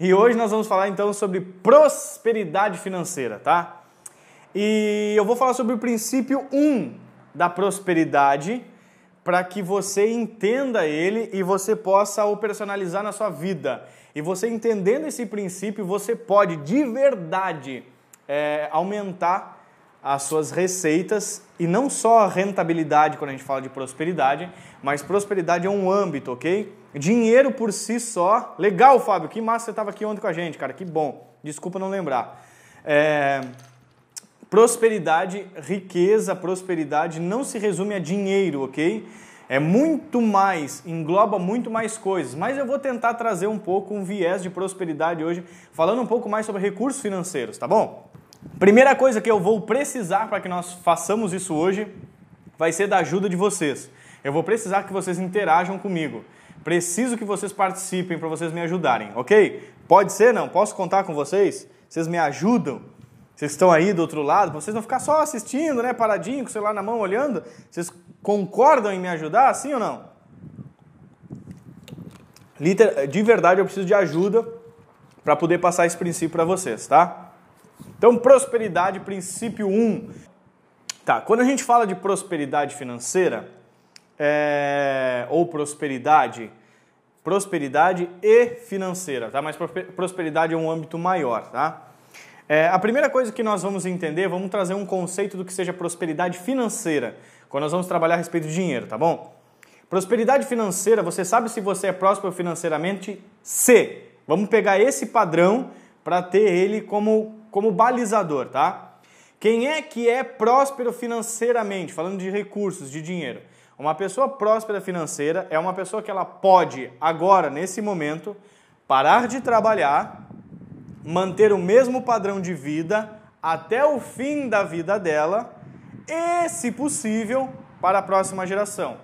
E hoje nós vamos falar então sobre prosperidade financeira, tá? E eu vou falar sobre o princípio 1 da prosperidade para que você entenda ele e você possa o personalizar na sua vida. E você entendendo esse princípio, você pode de verdade é, aumentar as suas receitas e não só a rentabilidade quando a gente fala de prosperidade, mas prosperidade é um âmbito, ok? Dinheiro por si só. Legal, Fábio, que massa você estava aqui ontem com a gente, cara, que bom. Desculpa não lembrar. É... Prosperidade, riqueza, prosperidade não se resume a dinheiro, ok? É muito mais, engloba muito mais coisas. Mas eu vou tentar trazer um pouco um viés de prosperidade hoje, falando um pouco mais sobre recursos financeiros, tá bom? Primeira coisa que eu vou precisar para que nós façamos isso hoje vai ser da ajuda de vocês. Eu vou precisar que vocês interajam comigo. Preciso que vocês participem para vocês me ajudarem, ok? Pode ser, não? Posso contar com vocês? Vocês me ajudam? Vocês estão aí do outro lado? Vocês não ficar só assistindo, né? Paradinho, com o celular na mão, olhando? Vocês concordam em me ajudar, sim ou não? De verdade, eu preciso de ajuda para poder passar esse princípio para vocês, tá? Então, prosperidade, princípio 1. Um. Tá, quando a gente fala de prosperidade financeira, é, ou prosperidade, prosperidade e financeira, tá? Mas prosperidade é um âmbito maior, tá? É, a primeira coisa que nós vamos entender, vamos trazer um conceito do que seja prosperidade financeira, quando nós vamos trabalhar a respeito de dinheiro, tá bom? Prosperidade financeira, você sabe se você é próspero financeiramente? Se. Vamos pegar esse padrão para ter ele como como balizador, tá? Quem é que é próspero financeiramente, falando de recursos, de dinheiro? Uma pessoa próspera financeira é uma pessoa que ela pode agora, nesse momento, parar de trabalhar, manter o mesmo padrão de vida até o fim da vida dela e, se possível, para a próxima geração.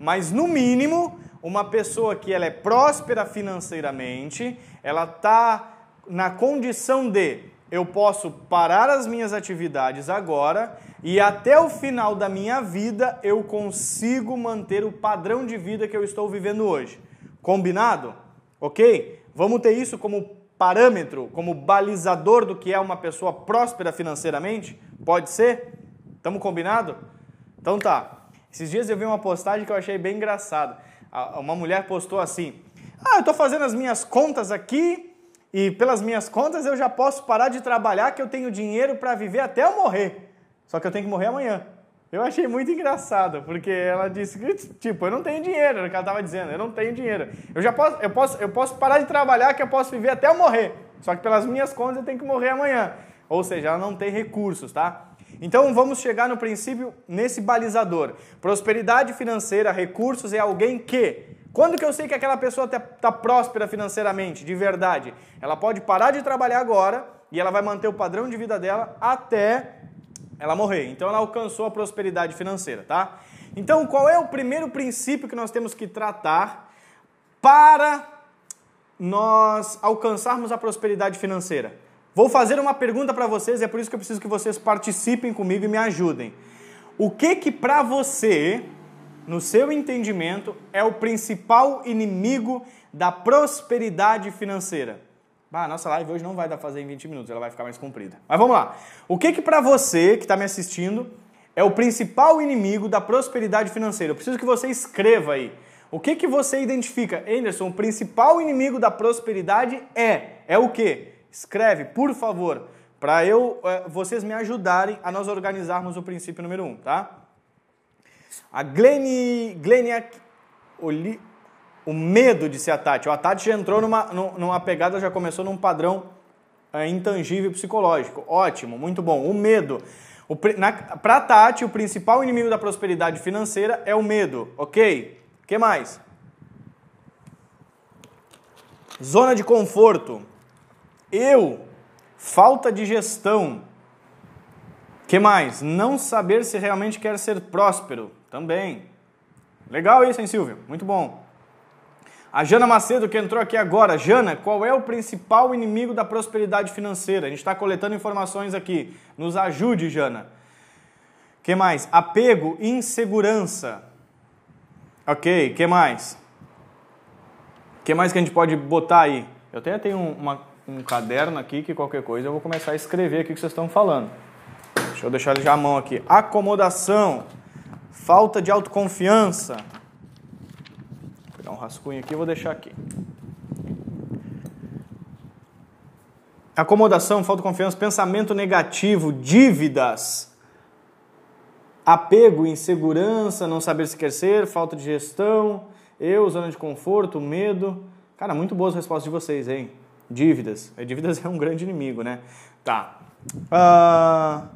Mas no mínimo, uma pessoa que ela é próspera financeiramente, ela está na condição de eu posso parar as minhas atividades agora e até o final da minha vida eu consigo manter o padrão de vida que eu estou vivendo hoje. Combinado? Ok? Vamos ter isso como parâmetro, como balizador do que é uma pessoa próspera financeiramente? Pode ser? Estamos combinado? Então tá. Esses dias eu vi uma postagem que eu achei bem engraçada. Uma mulher postou assim: Ah, eu estou fazendo as minhas contas aqui e pelas minhas contas eu já posso parar de trabalhar que eu tenho dinheiro para viver até eu morrer. Só que eu tenho que morrer amanhã. Eu achei muito engraçado, porque ela disse que, tipo, eu não tenho dinheiro, era o que ela estava dizendo, eu não tenho dinheiro. Eu já posso, eu posso, eu posso parar de trabalhar que eu posso viver até eu morrer. Só que pelas minhas contas eu tenho que morrer amanhã. Ou seja, ela não tem recursos, tá? Então vamos chegar no princípio nesse balizador. Prosperidade financeira, recursos é alguém que quando que eu sei que aquela pessoa está tá próspera financeiramente, de verdade? Ela pode parar de trabalhar agora e ela vai manter o padrão de vida dela até ela morrer. Então ela alcançou a prosperidade financeira, tá? Então qual é o primeiro princípio que nós temos que tratar para nós alcançarmos a prosperidade financeira? Vou fazer uma pergunta para vocês, é por isso que eu preciso que vocês participem comigo e me ajudem. O que que para você no seu entendimento, é o principal inimigo da prosperidade financeira? Ah, a nossa live hoje não vai dar fazer em 20 minutos, ela vai ficar mais comprida. Mas vamos lá. O que que para você que está me assistindo é o principal inimigo da prosperidade financeira? Eu preciso que você escreva aí. O que que você identifica? Anderson, o principal inimigo da prosperidade é é o quê? Escreve, por favor, para eu eh, vocês me ajudarem a nós organizarmos o princípio número um, tá? A Glenn, Gleniak, Oli, o medo de ser a Tati. A Tati já entrou numa, numa pegada, já começou num padrão é, intangível psicológico. Ótimo, muito bom. O medo. Para Tati, o principal inimigo da prosperidade financeira é o medo, ok? O que mais? Zona de conforto. Eu, falta de gestão. que mais? Não saber se realmente quer ser próspero. Também. Legal isso, hein, Silvio? Muito bom. A Jana Macedo, que entrou aqui agora. Jana, qual é o principal inimigo da prosperidade financeira? A gente está coletando informações aqui. Nos ajude, Jana. que mais? Apego, insegurança. Ok, que mais? que mais que a gente pode botar aí? Eu até tenho uma, um caderno aqui que qualquer coisa eu vou começar a escrever aqui o que vocês estão falando. Deixa eu deixar já a mão aqui. Acomodação, falta de autoconfiança. Vou pegar um rascunho aqui e vou deixar aqui. Acomodação, falta de confiança, pensamento negativo, dívidas, apego, insegurança, não saber se quer ser, falta de gestão, eu, zona de conforto, medo. Cara, muito boas respostas de vocês, hein? Dívidas. Dívidas é um grande inimigo, né? Tá. Uh,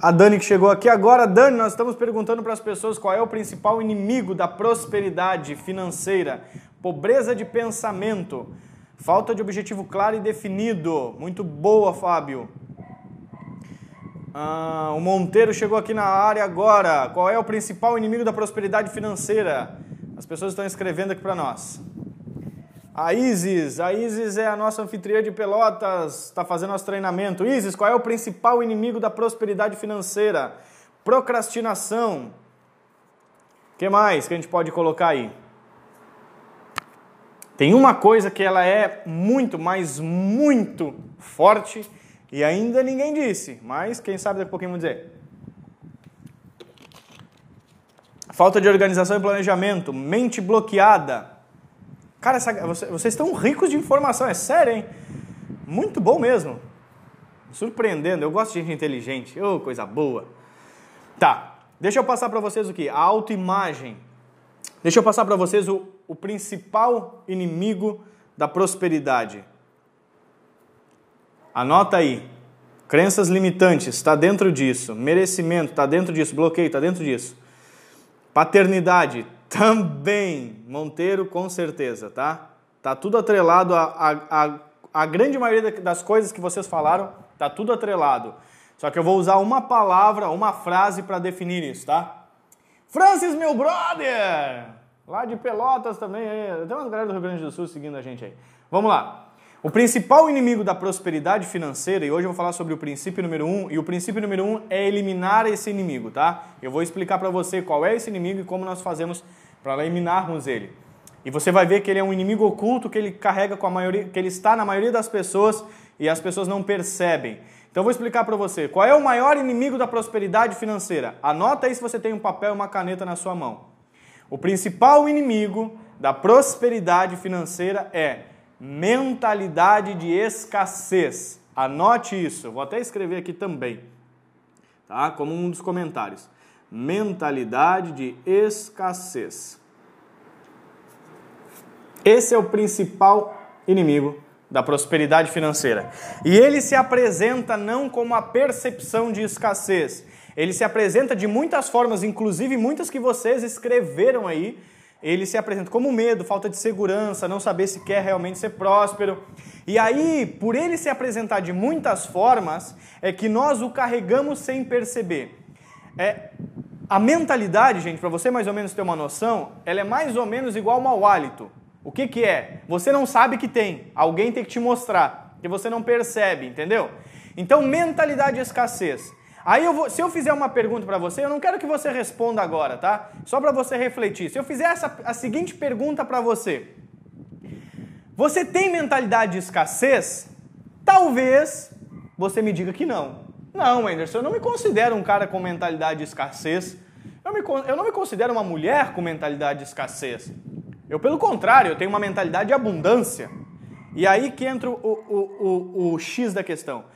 a Dani que chegou aqui agora. Dani, nós estamos perguntando para as pessoas qual é o principal inimigo da prosperidade financeira. Pobreza de pensamento. Falta de objetivo claro e definido. Muito boa, Fábio. Ah, o Monteiro chegou aqui na área agora. Qual é o principal inimigo da prosperidade financeira? As pessoas estão escrevendo aqui para nós. A Isis, a Isis é a nossa anfitriã de Pelotas, está fazendo nosso treinamento. Isis, qual é o principal inimigo da prosperidade financeira? Procrastinação. O que mais que a gente pode colocar aí? Tem uma coisa que ela é muito, mas muito forte e ainda ninguém disse, mas quem sabe daqui a pouquinho vamos dizer. Falta de organização e planejamento, mente bloqueada. Cara, essa, vocês estão ricos de informação, é sério, hein? Muito bom mesmo. Surpreendendo, eu gosto de gente inteligente. Oh, coisa boa. Tá, deixa eu passar para vocês o que? A autoimagem. Deixa eu passar para vocês o, o principal inimigo da prosperidade. Anota aí. Crenças limitantes, está dentro disso. Merecimento, está dentro disso. Bloqueio, está dentro disso. Paternidade, também. Monteiro, com certeza, tá? Tá tudo atrelado a, a, a, a grande maioria das coisas que vocês falaram, tá tudo atrelado. Só que eu vou usar uma palavra, uma frase para definir isso, tá? Francis, meu brother! Lá de Pelotas também, tem umas galera do Rio Grande do Sul seguindo a gente aí. Vamos lá. O principal inimigo da prosperidade financeira, e hoje eu vou falar sobre o princípio número um, e o princípio número um é eliminar esse inimigo, tá? Eu vou explicar para você qual é esse inimigo e como nós fazemos para eliminarmos ele. E você vai ver que ele é um inimigo oculto que ele carrega com a maioria, que ele está na maioria das pessoas e as pessoas não percebem. Então vou explicar para você qual é o maior inimigo da prosperidade financeira. Anota aí se você tem um papel e uma caneta na sua mão. O principal inimigo da prosperidade financeira é mentalidade de escassez. Anote isso, vou até escrever aqui também, tá? Como um dos comentários. Mentalidade de escassez. Esse é o principal inimigo da prosperidade financeira. E ele se apresenta não como a percepção de escassez, ele se apresenta de muitas formas, inclusive muitas que vocês escreveram aí. Ele se apresenta como medo, falta de segurança, não saber se quer realmente ser próspero. E aí, por ele se apresentar de muitas formas, é que nós o carregamos sem perceber. É, a mentalidade, gente, para você mais ou menos ter uma noção, ela é mais ou menos igual ao mau hálito. O que, que é? Você não sabe que tem, alguém tem que te mostrar, que você não percebe, entendeu? Então, mentalidade de escassez. Aí eu vou, se eu fizer uma pergunta para você, eu não quero que você responda agora, tá? Só para você refletir. Se eu fizer essa, a seguinte pergunta para você: Você tem mentalidade de escassez? Talvez você me diga que não. Não, Anderson, eu não me considero um cara com mentalidade de escassez. Eu, me, eu não me considero uma mulher com mentalidade de escassez. Eu, pelo contrário, eu tenho uma mentalidade de abundância. E aí que entra o, o, o, o X da questão.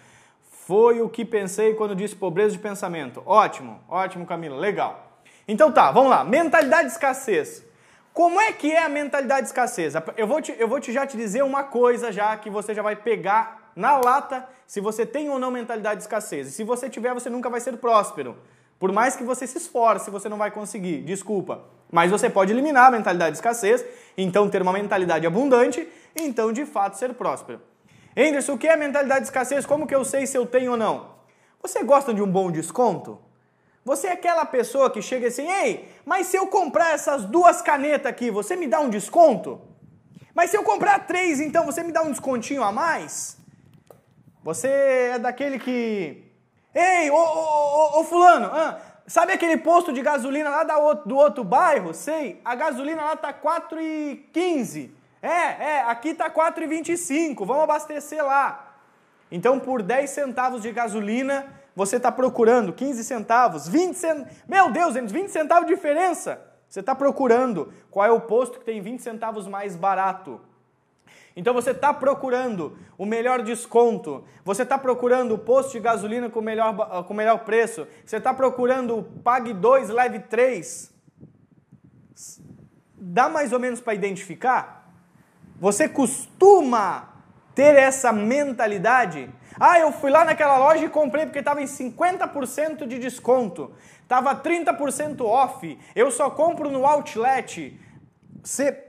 Foi o que pensei quando disse pobreza de pensamento. Ótimo, ótimo, Camila, legal. Então tá, vamos lá. Mentalidade de escassez. Como é que é a mentalidade de escassez? Eu vou, te, eu vou te já te dizer uma coisa já que você já vai pegar na lata se você tem ou não mentalidade de escassez. E se você tiver, você nunca vai ser próspero. Por mais que você se esforce, você não vai conseguir. Desculpa. Mas você pode eliminar a mentalidade de escassez, então ter uma mentalidade abundante, então de fato ser próspero. Anderson, o que é mentalidade de escassez? Como que eu sei se eu tenho ou não? Você gosta de um bom desconto? Você é aquela pessoa que chega assim, ei, mas se eu comprar essas duas canetas aqui, você me dá um desconto? Mas se eu comprar três, então você me dá um descontinho a mais? Você é daquele que. Ei, ô, ô, ô, ô fulano, ah, sabe aquele posto de gasolina lá do outro bairro? Sei, a gasolina lá tá 4,15. É, é, aqui tá 4,25, vamos abastecer lá. Então, por 10 centavos de gasolina, você está procurando 15 centavos, 20 centavos. Meu Deus, 20 centavos de diferença. Você está procurando qual é o posto que tem 20 centavos mais barato. Então você está procurando o melhor desconto, você está procurando o posto de gasolina com o melhor, com melhor preço, você está procurando o Pague 2, Leve 3. Dá mais ou menos para identificar? Você costuma ter essa mentalidade? Ah, eu fui lá naquela loja e comprei porque estava em 50% de desconto, estava 30% off, eu só compro no outlet. Você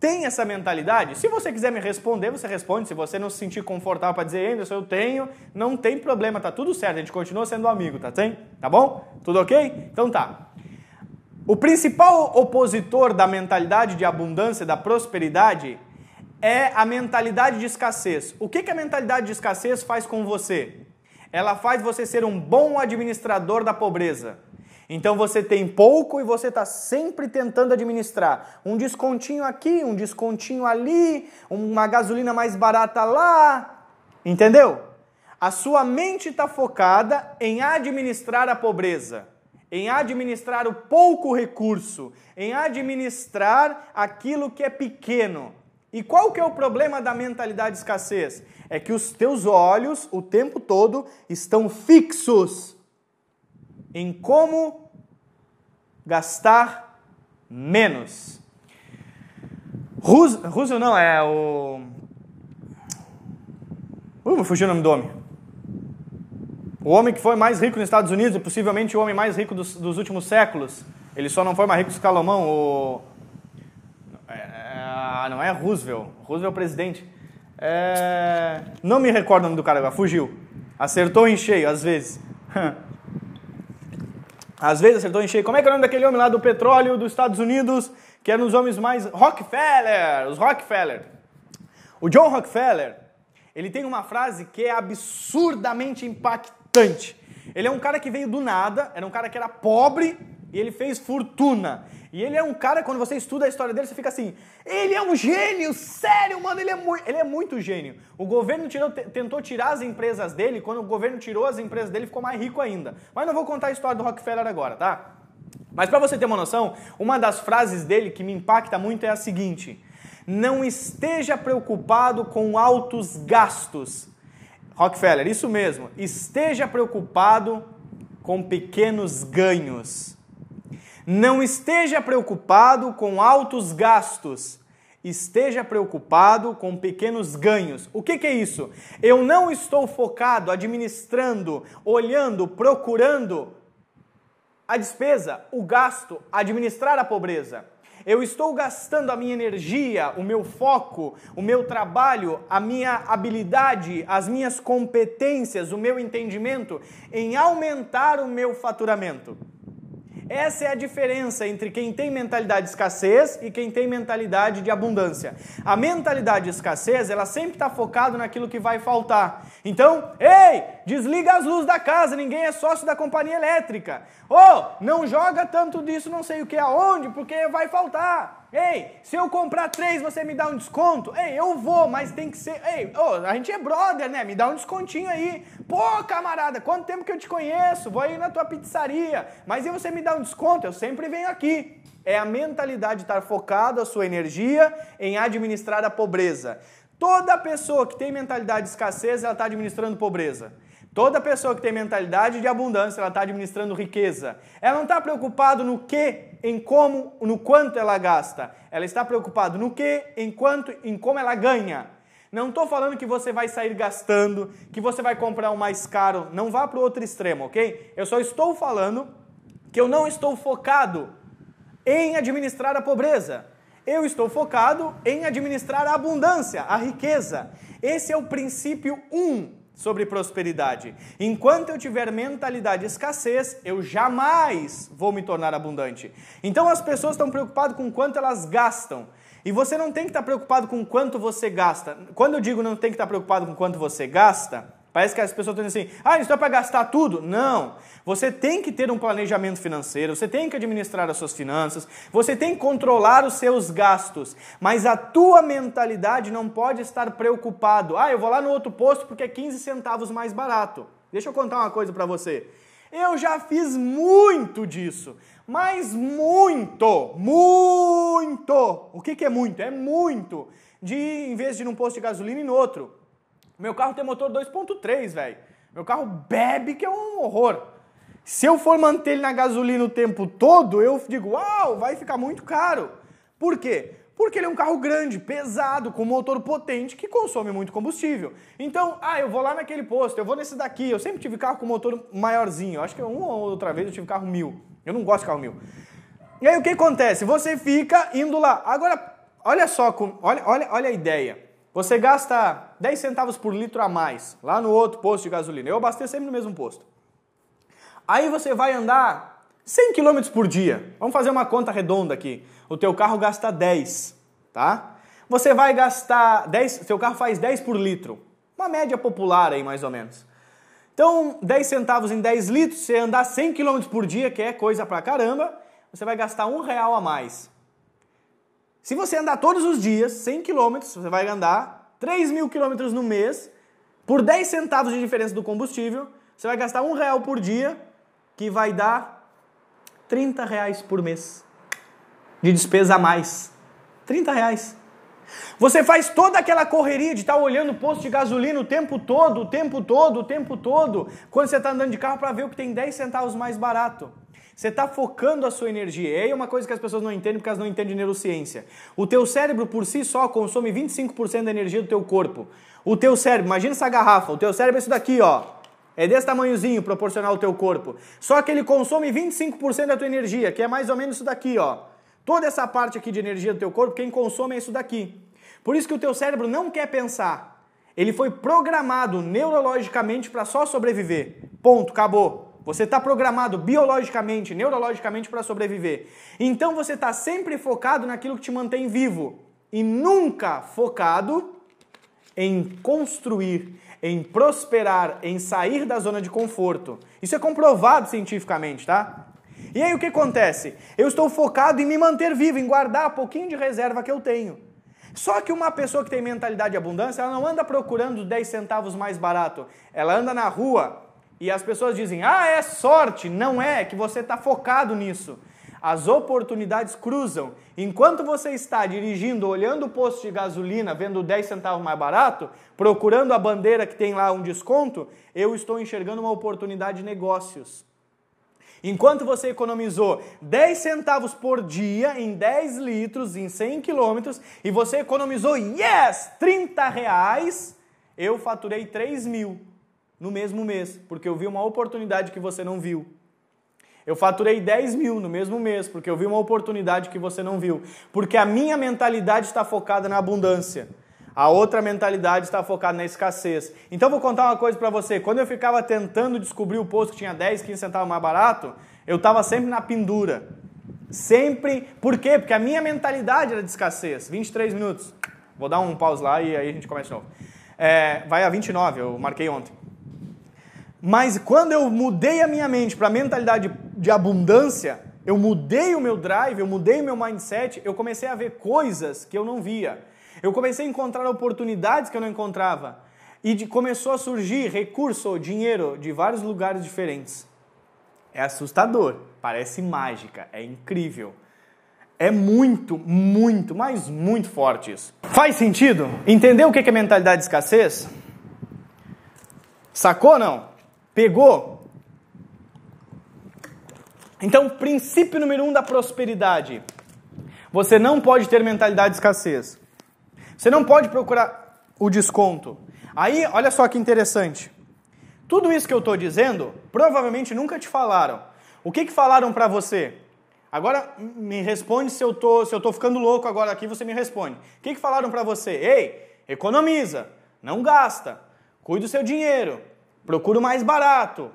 tem essa mentalidade? Se você quiser me responder, você responde. Se você não se sentir confortável para dizer, Anderson, eu tenho, não tem problema, tá tudo certo, a gente continua sendo amigo, tá, tem? tá bom? Tudo ok? Então tá. O principal opositor da mentalidade de abundância, da prosperidade, é a mentalidade de escassez. O que, que a mentalidade de escassez faz com você? Ela faz você ser um bom administrador da pobreza. Então você tem pouco e você está sempre tentando administrar. Um descontinho aqui, um descontinho ali, uma gasolina mais barata lá. Entendeu? A sua mente está focada em administrar a pobreza, em administrar o pouco recurso, em administrar aquilo que é pequeno. E qual que é o problema da mentalidade de escassez? É que os teus olhos o tempo todo estão fixos em como gastar menos. Roosevelt não, é o. Uh, fugiu o nome do homem. O homem que foi mais rico nos Estados Unidos e possivelmente o homem mais rico dos, dos últimos séculos. Ele só não foi mais rico que Salomão. O... É, não é Roosevelt. Roosevelt é o presidente. É... Não me recordo o nome do cara fugiu. Acertou em cheio, às vezes. Às vezes acertou em cheio. Como é que é o nome daquele homem lá do petróleo dos Estados Unidos, que era um dos homens mais... Rockefeller! Os Rockefeller. O John Rockefeller, ele tem uma frase que é absurdamente impactante. Ele é um cara que veio do nada, era um cara que era pobre e ele fez fortuna. E ele é um cara, quando você estuda a história dele, você fica assim: ele é um gênio, sério, mano, ele é, mu ele é muito gênio. O governo tirou, tentou tirar as empresas dele, quando o governo tirou as empresas dele, ficou mais rico ainda. Mas não vou contar a história do Rockefeller agora, tá? Mas para você ter uma noção, uma das frases dele que me impacta muito é a seguinte: não esteja preocupado com altos gastos. Rockefeller, isso mesmo, esteja preocupado com pequenos ganhos. Não esteja preocupado com altos gastos, esteja preocupado com pequenos ganhos. O que, que, é isso? Eu não estou focado, administrando, olhando, procurando a despesa, o gasto, administrar a pobreza. Eu estou gastando a minha energia, o meu foco, o meu trabalho, a minha habilidade, as minhas competências, o meu entendimento em aumentar o meu faturamento. Essa é a diferença entre quem tem mentalidade de escassez e quem tem mentalidade de abundância. A mentalidade de escassez, ela sempre está focada naquilo que vai faltar. Então, ei, desliga as luzes da casa, ninguém é sócio da companhia elétrica. Oh, não joga tanto disso, não sei o que aonde, porque vai faltar. Ei, se eu comprar três, você me dá um desconto? Ei, eu vou, mas tem que ser. Ei, oh, a gente é brother, né? Me dá um descontinho aí. Pô, camarada, quanto tempo que eu te conheço? Vou aí na tua pizzaria. Mas e você me dá um desconto? Eu sempre venho aqui. É a mentalidade de estar focado a sua energia em administrar a pobreza. Toda pessoa que tem mentalidade de escassez, ela está administrando pobreza. Toda pessoa que tem mentalidade de abundância, ela está administrando riqueza. Ela não está preocupada no que, em como, no quanto ela gasta. Ela está preocupada no que, em quanto, em como ela ganha. Não estou falando que você vai sair gastando, que você vai comprar um mais caro. Não vá para o outro extremo, ok? Eu só estou falando que eu não estou focado em administrar a pobreza. Eu estou focado em administrar a abundância, a riqueza. Esse é o princípio 1 um sobre prosperidade. Enquanto eu tiver mentalidade de escassez, eu jamais vou me tornar abundante. Então as pessoas estão preocupadas com quanto elas gastam. E você não tem que estar preocupado com quanto você gasta. Quando eu digo não tem que estar preocupado com quanto você gasta, Parece que as pessoas estão dizendo assim, ah, isso é para gastar tudo? Não. Você tem que ter um planejamento financeiro, você tem que administrar as suas finanças, você tem que controlar os seus gastos, mas a tua mentalidade não pode estar preocupado. Ah, eu vou lá no outro posto porque é 15 centavos mais barato. Deixa eu contar uma coisa para você. Eu já fiz muito disso, mas muito, muito. O que, que é muito? É muito. De, em vez de ir num posto de gasolina, no outro. Meu carro tem motor 2.3, velho. Meu carro bebe que é um horror. Se eu for manter ele na gasolina o tempo todo, eu digo, uau, vai ficar muito caro. Por quê? Porque ele é um carro grande, pesado, com motor potente que consome muito combustível. Então, ah, eu vou lá naquele posto, eu vou nesse daqui. Eu sempre tive carro com motor maiorzinho. Acho que uma ou outra vez eu tive carro mil. Eu não gosto de carro mil. E aí o que acontece? Você fica indo lá. Agora, olha só, olha, olha, olha a ideia. Você gasta 10 centavos por litro a mais lá no outro posto de gasolina. Eu abasteço sempre no mesmo posto. Aí você vai andar 100 km por dia. Vamos fazer uma conta redonda aqui. O teu carro gasta 10, tá? Você vai gastar 10, seu carro faz 10 por litro. Uma média popular aí mais ou menos. Então, 10 centavos em 10 litros, você andar 100 km por dia, que é coisa pra caramba, você vai gastar um real a mais. Se você andar todos os dias, 100 km, você vai andar 3 mil km no mês, por 10 centavos de diferença do combustível, você vai gastar um real por dia, que vai dar 30 reais por mês de despesa a mais. 30 reais. Você faz toda aquela correria de estar tá olhando o posto de gasolina o tempo todo, o tempo todo, o tempo todo, quando você está andando de carro para ver o que tem 10 centavos mais barato. Você está focando a sua energia. E aí é uma coisa que as pessoas não entendem porque elas não entendem neurociência. O teu cérebro por si só consome 25% da energia do teu corpo. O teu cérebro, imagina essa garrafa, o teu cérebro é isso daqui, ó. É desse tamanhozinho proporcional ao teu corpo. Só que ele consome 25% da tua energia, que é mais ou menos isso daqui, ó. Toda essa parte aqui de energia do teu corpo, quem consome é isso daqui. Por isso que o teu cérebro não quer pensar. Ele foi programado neurologicamente para só sobreviver. Ponto, acabou. Você está programado biologicamente, neurologicamente para sobreviver. Então você está sempre focado naquilo que te mantém vivo e nunca focado em construir, em prosperar, em sair da zona de conforto. Isso é comprovado cientificamente, tá? E aí o que acontece? Eu estou focado em me manter vivo, em guardar um pouquinho de reserva que eu tenho. Só que uma pessoa que tem mentalidade de abundância, ela não anda procurando 10 centavos mais barato. Ela anda na rua e as pessoas dizem, ah, é sorte. Não é, é que você está focado nisso. As oportunidades cruzam. Enquanto você está dirigindo, olhando o posto de gasolina, vendo 10 centavos mais barato, procurando a bandeira que tem lá um desconto, eu estou enxergando uma oportunidade de negócios. Enquanto você economizou 10 centavos por dia em 10 litros, em 100 quilômetros, e você economizou, yes, 30 reais, eu faturei 3 mil no mesmo mês, porque eu vi uma oportunidade que você não viu. Eu faturei 10 mil no mesmo mês, porque eu vi uma oportunidade que você não viu. Porque a minha mentalidade está focada na abundância. A outra mentalidade está focada na escassez. Então vou contar uma coisa para você. Quando eu ficava tentando descobrir o posto que tinha 10, 15 centavos mais barato, eu estava sempre na pendura. Sempre. Por quê? Porque a minha mentalidade era de escassez. 23 minutos. Vou dar um pause lá e aí a gente começa de novo. É, vai a 29, eu marquei ontem. Mas quando eu mudei a minha mente para a mentalidade de abundância, eu mudei o meu drive, eu mudei o meu mindset, eu comecei a ver coisas que eu não via. Eu comecei a encontrar oportunidades que eu não encontrava. E de, começou a surgir recurso, dinheiro de vários lugares diferentes. É assustador, parece mágica, é incrível. É muito, muito, mas muito forte isso. Faz sentido? Entendeu o que é mentalidade de escassez? Sacou ou não? Pegou? Então, princípio número um da prosperidade. Você não pode ter mentalidade de escassez. Você não pode procurar o desconto. Aí, olha só que interessante. Tudo isso que eu estou dizendo, provavelmente nunca te falaram. O que, que falaram para você? Agora me responde se eu tô, se eu ficando louco agora aqui, você me responde. O que, que falaram para você? Ei, economiza, não gasta, cuide do seu dinheiro, procura o mais barato.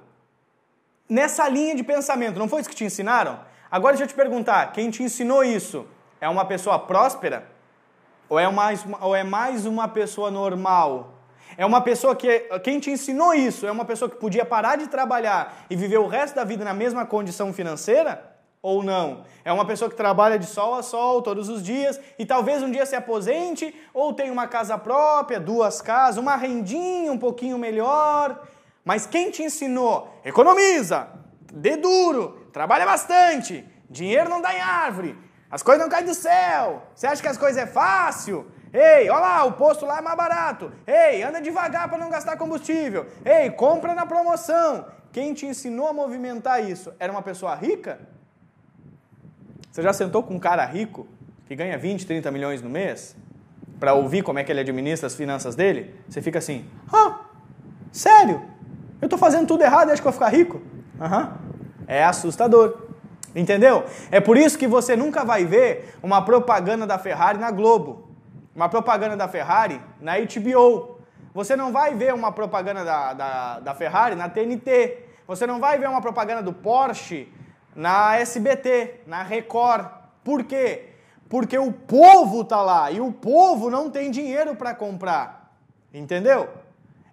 Nessa linha de pensamento, não foi isso que te ensinaram? Agora deixa eu te perguntar, quem te ensinou isso é uma pessoa próspera? Ou é mais, ou é mais uma pessoa normal? É uma pessoa que. Quem te ensinou isso? É uma pessoa que podia parar de trabalhar e viver o resto da vida na mesma condição financeira? Ou não? É uma pessoa que trabalha de sol a sol todos os dias e talvez um dia se aposente ou tenha uma casa própria, duas casas, uma rendinha um pouquinho melhor. Mas quem te ensinou? Economiza, dê duro, trabalha bastante, dinheiro não dá em árvore, as coisas não caem do céu. Você acha que as coisas é fácil? Ei, olha lá, o posto lá é mais barato. Ei, anda devagar para não gastar combustível. Ei, compra na promoção. Quem te ensinou a movimentar isso? Era uma pessoa rica? Você já sentou com um cara rico que ganha 20, 30 milhões no mês para ouvir como é que ele administra as finanças dele? Você fica assim: "Ah, sério? Eu estou fazendo tudo errado e acho que vou ficar rico?" Aham. É assustador. Entendeu? É por isso que você nunca vai ver uma propaganda da Ferrari na Globo uma propaganda da Ferrari na HBO. Você não vai ver uma propaganda da, da, da Ferrari na TNT. Você não vai ver uma propaganda do Porsche na SBT, na Record. Por quê? Porque o povo tá lá e o povo não tem dinheiro para comprar. Entendeu?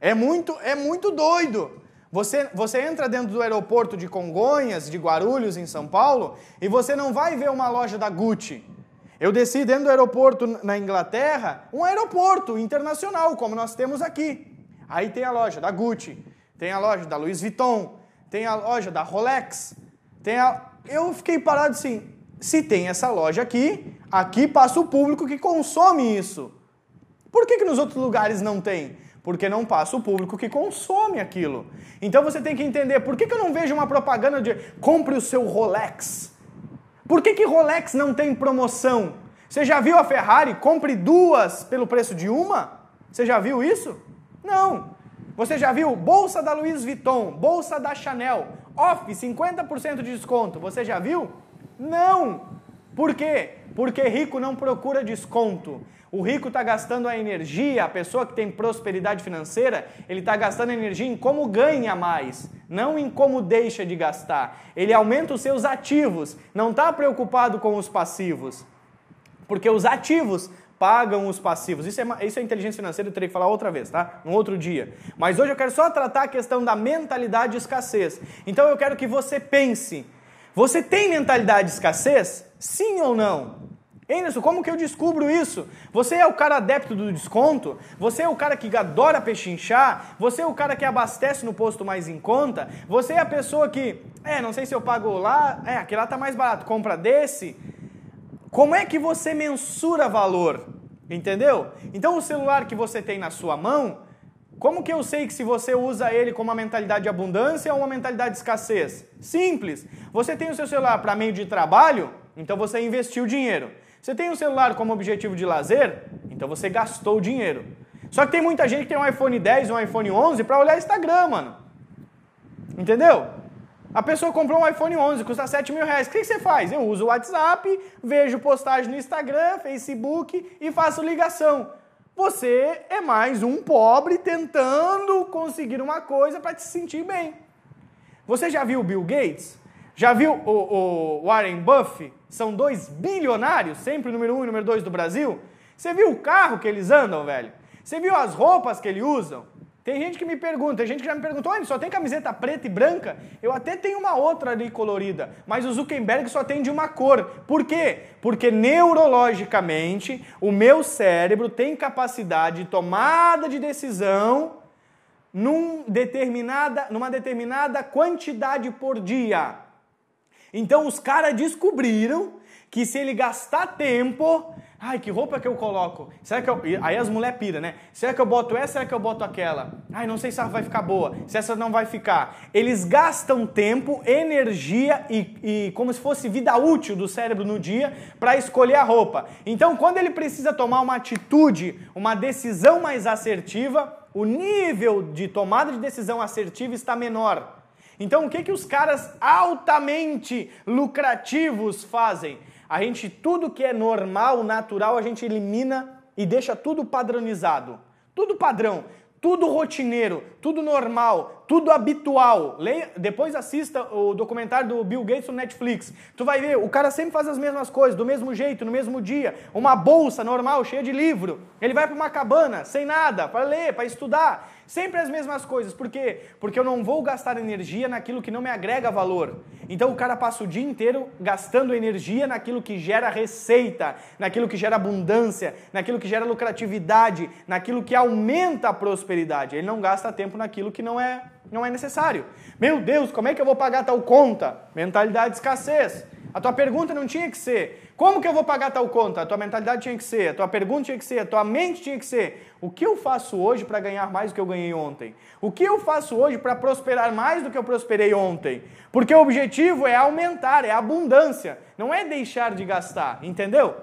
É muito, é muito doido. Você, você entra dentro do aeroporto de Congonhas, de Guarulhos, em São Paulo, e você não vai ver uma loja da Gucci. Eu desci dentro do aeroporto na Inglaterra, um aeroporto internacional, como nós temos aqui. Aí tem a loja da Gucci, tem a loja da Louis Vuitton, tem a loja da Rolex, tem a... Eu fiquei parado assim, se tem essa loja aqui, aqui passa o público que consome isso. Por que, que nos outros lugares não tem? Porque não passa o público que consome aquilo. Então você tem que entender, por que, que eu não vejo uma propaganda de compre o seu Rolex? Por que, que Rolex não tem promoção? Você já viu a Ferrari? Compre duas pelo preço de uma? Você já viu isso? Não. Você já viu bolsa da Louis Vuitton, bolsa da Chanel, off 50% de desconto? Você já viu? Não. Por quê? Porque rico não procura desconto. O rico está gastando a energia, a pessoa que tem prosperidade financeira, ele está gastando energia em como ganha mais, não em como deixa de gastar. Ele aumenta os seus ativos, não está preocupado com os passivos. Porque os ativos pagam os passivos. Isso é, isso é inteligência financeira, eu terei que falar outra vez, tá? Num outro dia. Mas hoje eu quero só tratar a questão da mentalidade de escassez. Então eu quero que você pense: você tem mentalidade de escassez? Sim ou não? Anderson, como que eu descubro isso? Você é o cara adepto do desconto? Você é o cara que adora pechinchar? Você é o cara que abastece no posto mais em conta? Você é a pessoa que, é, não sei se eu pago lá, é, aquele lá tá mais barato, compra desse? Como é que você mensura valor? Entendeu? Então o celular que você tem na sua mão, como que eu sei que se você usa ele com uma mentalidade de abundância ou uma mentalidade de escassez? Simples. Você tem o seu celular para meio de trabalho, então você investiu dinheiro. Você tem um celular como objetivo de lazer, então você gastou dinheiro. Só que tem muita gente que tem um iPhone 10 ou um iPhone 11 para olhar Instagram, mano. Entendeu? A pessoa comprou um iPhone 11, custa 7 mil reais. O que você faz? Eu uso o WhatsApp, vejo postagem no Instagram, Facebook e faço ligação. Você é mais um pobre tentando conseguir uma coisa para te sentir bem. Você já viu o Bill Gates? Já viu o, o Warren Buffett? São dois bilionários, sempre o número um e o número dois do Brasil. Você viu o carro que eles andam, velho? Você viu as roupas que eles usam? Tem gente que me pergunta, tem gente que já me perguntou, só tem camiseta preta e branca? Eu até tenho uma outra ali colorida, mas o Zuckerberg só tem de uma cor. Por quê? Porque neurologicamente o meu cérebro tem capacidade de tomada de decisão num determinada, numa determinada quantidade por dia. Então os caras descobriram que se ele gastar tempo, ai, que roupa que eu coloco? Será que eu, aí as mulheres piram, né? Será que eu boto essa, será que eu boto aquela? Ai, não sei se essa vai ficar boa, se essa não vai ficar. Eles gastam tempo, energia e, e como se fosse vida útil do cérebro no dia para escolher a roupa. Então, quando ele precisa tomar uma atitude, uma decisão mais assertiva, o nível de tomada de decisão assertiva está menor. Então, o que, que os caras altamente lucrativos fazem? A gente, tudo que é normal, natural, a gente elimina e deixa tudo padronizado. Tudo padrão, tudo rotineiro, tudo normal, tudo habitual. Leia, depois assista o documentário do Bill Gates no Netflix. Tu vai ver, o cara sempre faz as mesmas coisas, do mesmo jeito, no mesmo dia. Uma bolsa normal, cheia de livro. Ele vai para uma cabana, sem nada, para ler, para estudar. Sempre as mesmas coisas. Por quê? Porque eu não vou gastar energia naquilo que não me agrega valor. Então o cara passa o dia inteiro gastando energia naquilo que gera receita, naquilo que gera abundância, naquilo que gera lucratividade, naquilo que aumenta a prosperidade. Ele não gasta tempo naquilo que não é, não é necessário. Meu Deus, como é que eu vou pagar tal conta? Mentalidade de escassez. A tua pergunta não tinha que ser como que eu vou pagar tal conta? A tua mentalidade tinha que ser, a tua pergunta tinha que ser, a tua mente tinha que ser o que eu faço hoje para ganhar mais do que eu ganhei ontem? O que eu faço hoje para prosperar mais do que eu prosperei ontem? Porque o objetivo é aumentar, é abundância, não é deixar de gastar, entendeu?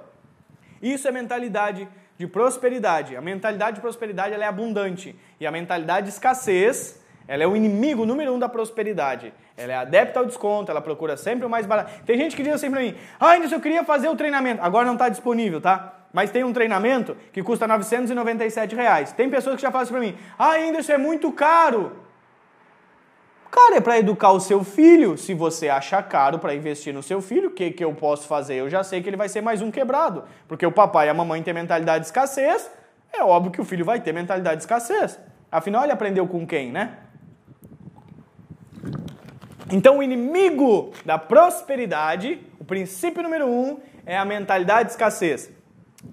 Isso é mentalidade de prosperidade. A mentalidade de prosperidade é abundante e a mentalidade de escassez ela é o inimigo número um da prosperidade. Ela é adepta ao desconto, ela procura sempre o mais barato. Tem gente que diz assim pra mim, ah, ainda eu queria fazer o treinamento. Agora não está disponível, tá? Mas tem um treinamento que custa 997 reais. Tem pessoas que já falam assim pra mim, ah, isso é muito caro. Cara, é para educar o seu filho. Se você acha caro para investir no seu filho, o que, que eu posso fazer? Eu já sei que ele vai ser mais um quebrado. Porque o papai e a mamãe têm mentalidade de escassez, é óbvio que o filho vai ter mentalidade de escassez. Afinal, ele aprendeu com quem, né? Então, o inimigo da prosperidade, o princípio número um, é a mentalidade de escassez.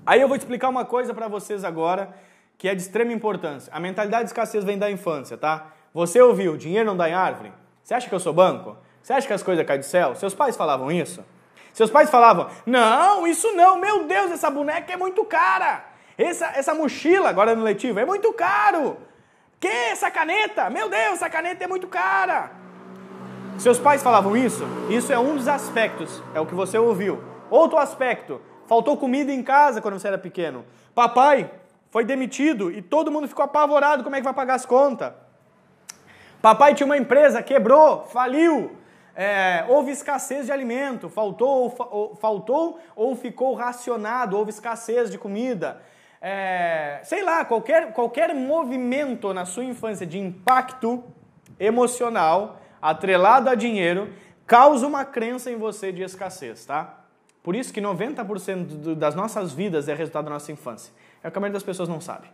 Aí eu vou explicar uma coisa para vocês agora que é de extrema importância. A mentalidade de escassez vem da infância, tá? Você ouviu, dinheiro não dá em árvore? Você acha que eu sou banco? Você acha que as coisas caem do céu? Seus pais falavam isso? Seus pais falavam, não, isso não, meu Deus, essa boneca é muito cara. Essa, essa mochila, agora no letivo, é muito caro. Que essa caneta? Meu Deus, essa caneta é muito cara. Seus pais falavam isso? Isso é um dos aspectos, é o que você ouviu. Outro aspecto, faltou comida em casa quando você era pequeno. Papai foi demitido e todo mundo ficou apavorado como é que vai pagar as contas. Papai tinha uma empresa, quebrou, faliu. É, houve escassez de alimento, faltou, ou, faltou ou ficou racionado, houve escassez de comida. É, sei lá, qualquer, qualquer movimento na sua infância de impacto emocional atrelado a dinheiro, causa uma crença em você de escassez, tá? Por isso que 90% das nossas vidas é resultado da nossa infância. É o que a maioria das pessoas não sabe,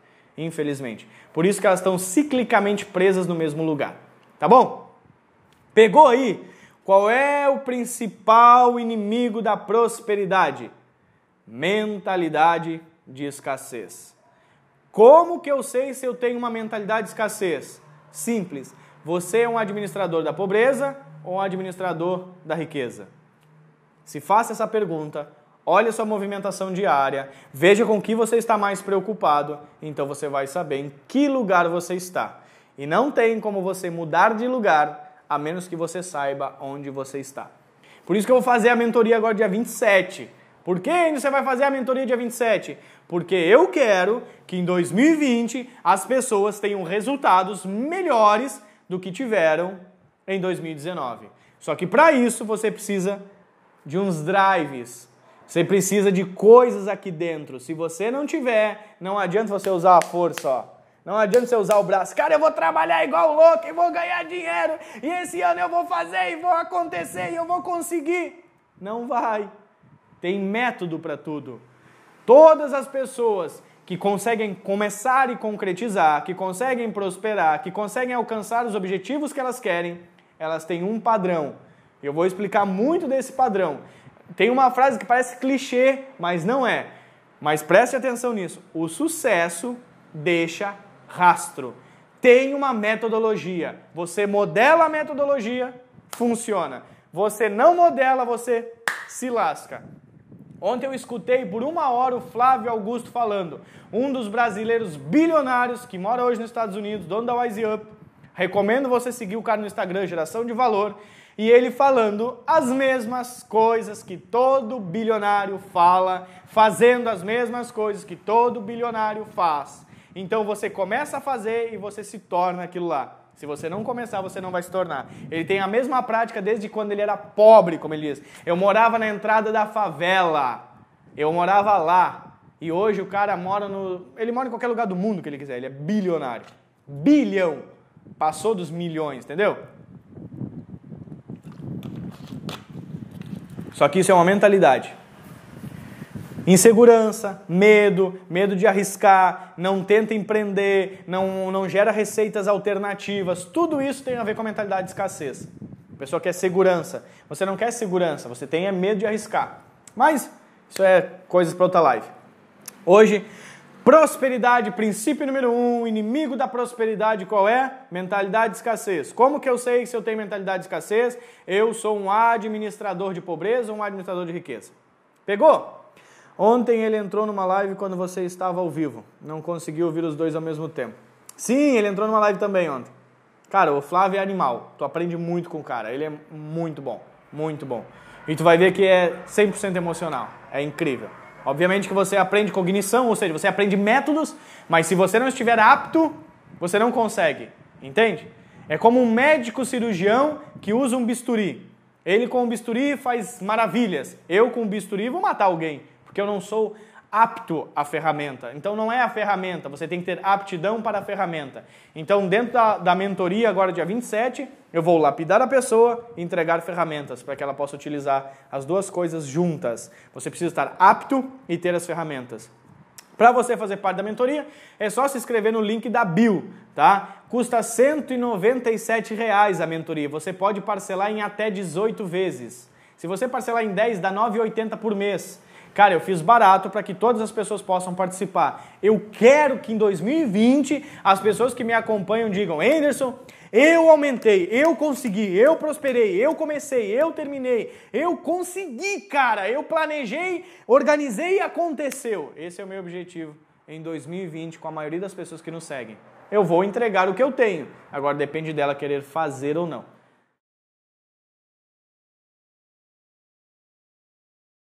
infelizmente. Por isso que elas estão ciclicamente presas no mesmo lugar. Tá bom? Pegou aí? Qual é o principal inimigo da prosperidade? Mentalidade de escassez. Como que eu sei se eu tenho uma mentalidade de escassez? Simples. Você é um administrador da pobreza ou um administrador da riqueza? Se faça essa pergunta, olhe a sua movimentação diária, veja com que você está mais preocupado, então você vai saber em que lugar você está. E não tem como você mudar de lugar a menos que você saiba onde você está. Por isso que eu vou fazer a mentoria agora dia 27. Por que você vai fazer a mentoria dia 27? Porque eu quero que em 2020 as pessoas tenham resultados melhores do que tiveram em 2019. Só que para isso você precisa de uns drives. Você precisa de coisas aqui dentro. Se você não tiver, não adianta você usar a força, ó. Não adianta você usar o braço. Cara, eu vou trabalhar igual louco e vou ganhar dinheiro. E esse ano eu vou fazer e vou acontecer e eu vou conseguir. Não vai. Tem método para tudo. Todas as pessoas que conseguem começar e concretizar, que conseguem prosperar, que conseguem alcançar os objetivos que elas querem, elas têm um padrão. Eu vou explicar muito desse padrão. Tem uma frase que parece clichê, mas não é. Mas preste atenção nisso. O sucesso deixa rastro. Tem uma metodologia. Você modela a metodologia, funciona. Você não modela, você se lasca. Ontem eu escutei por uma hora o Flávio Augusto falando, um dos brasileiros bilionários que mora hoje nos Estados Unidos, dono da Wise Up. Recomendo você seguir o cara no Instagram, Geração de Valor. E ele falando as mesmas coisas que todo bilionário fala, fazendo as mesmas coisas que todo bilionário faz. Então você começa a fazer e você se torna aquilo lá. Se você não começar, você não vai se tornar. Ele tem a mesma prática desde quando ele era pobre, como ele diz. Eu morava na entrada da favela. Eu morava lá. E hoje o cara mora no. Ele mora em qualquer lugar do mundo que ele quiser. Ele é bilionário. Bilhão. Passou dos milhões, entendeu? Só que isso é uma mentalidade. Insegurança, medo, medo de arriscar, não tenta empreender, não, não gera receitas alternativas, tudo isso tem a ver com a mentalidade de escassez. A pessoa quer segurança. Você não quer segurança, você tem é medo de arriscar. Mas isso é coisas para outra live. Hoje, prosperidade, princípio número um, inimigo da prosperidade, qual é? Mentalidade de escassez. Como que eu sei se eu tenho mentalidade de escassez? Eu sou um administrador de pobreza ou um administrador de riqueza. Pegou? Ontem ele entrou numa live quando você estava ao vivo. Não conseguiu ouvir os dois ao mesmo tempo. Sim, ele entrou numa live também ontem. Cara, o Flávio é animal. Tu aprende muito com o cara. Ele é muito bom. Muito bom. E tu vai ver que é 100% emocional. É incrível. Obviamente que você aprende cognição, ou seja, você aprende métodos, mas se você não estiver apto, você não consegue. Entende? É como um médico cirurgião que usa um bisturi. Ele com o bisturi faz maravilhas. Eu com o bisturi vou matar alguém porque eu não sou apto à ferramenta. Então não é a ferramenta, você tem que ter aptidão para a ferramenta. Então, dentro da, da mentoria, agora dia 27, eu vou lapidar a pessoa e entregar ferramentas para que ela possa utilizar as duas coisas juntas. Você precisa estar apto e ter as ferramentas. Para você fazer parte da mentoria, é só se inscrever no link da Bill, tá? Custa 197 reais a mentoria. Você pode parcelar em até 18 vezes. Se você parcelar em 10, dá R$ 9,80 por mês. Cara, eu fiz barato para que todas as pessoas possam participar. Eu quero que em 2020 as pessoas que me acompanham digam: Anderson, eu aumentei, eu consegui, eu prosperei, eu comecei, eu terminei, eu consegui, cara, eu planejei, organizei e aconteceu. Esse é o meu objetivo em 2020 com a maioria das pessoas que nos seguem. Eu vou entregar o que eu tenho, agora depende dela querer fazer ou não.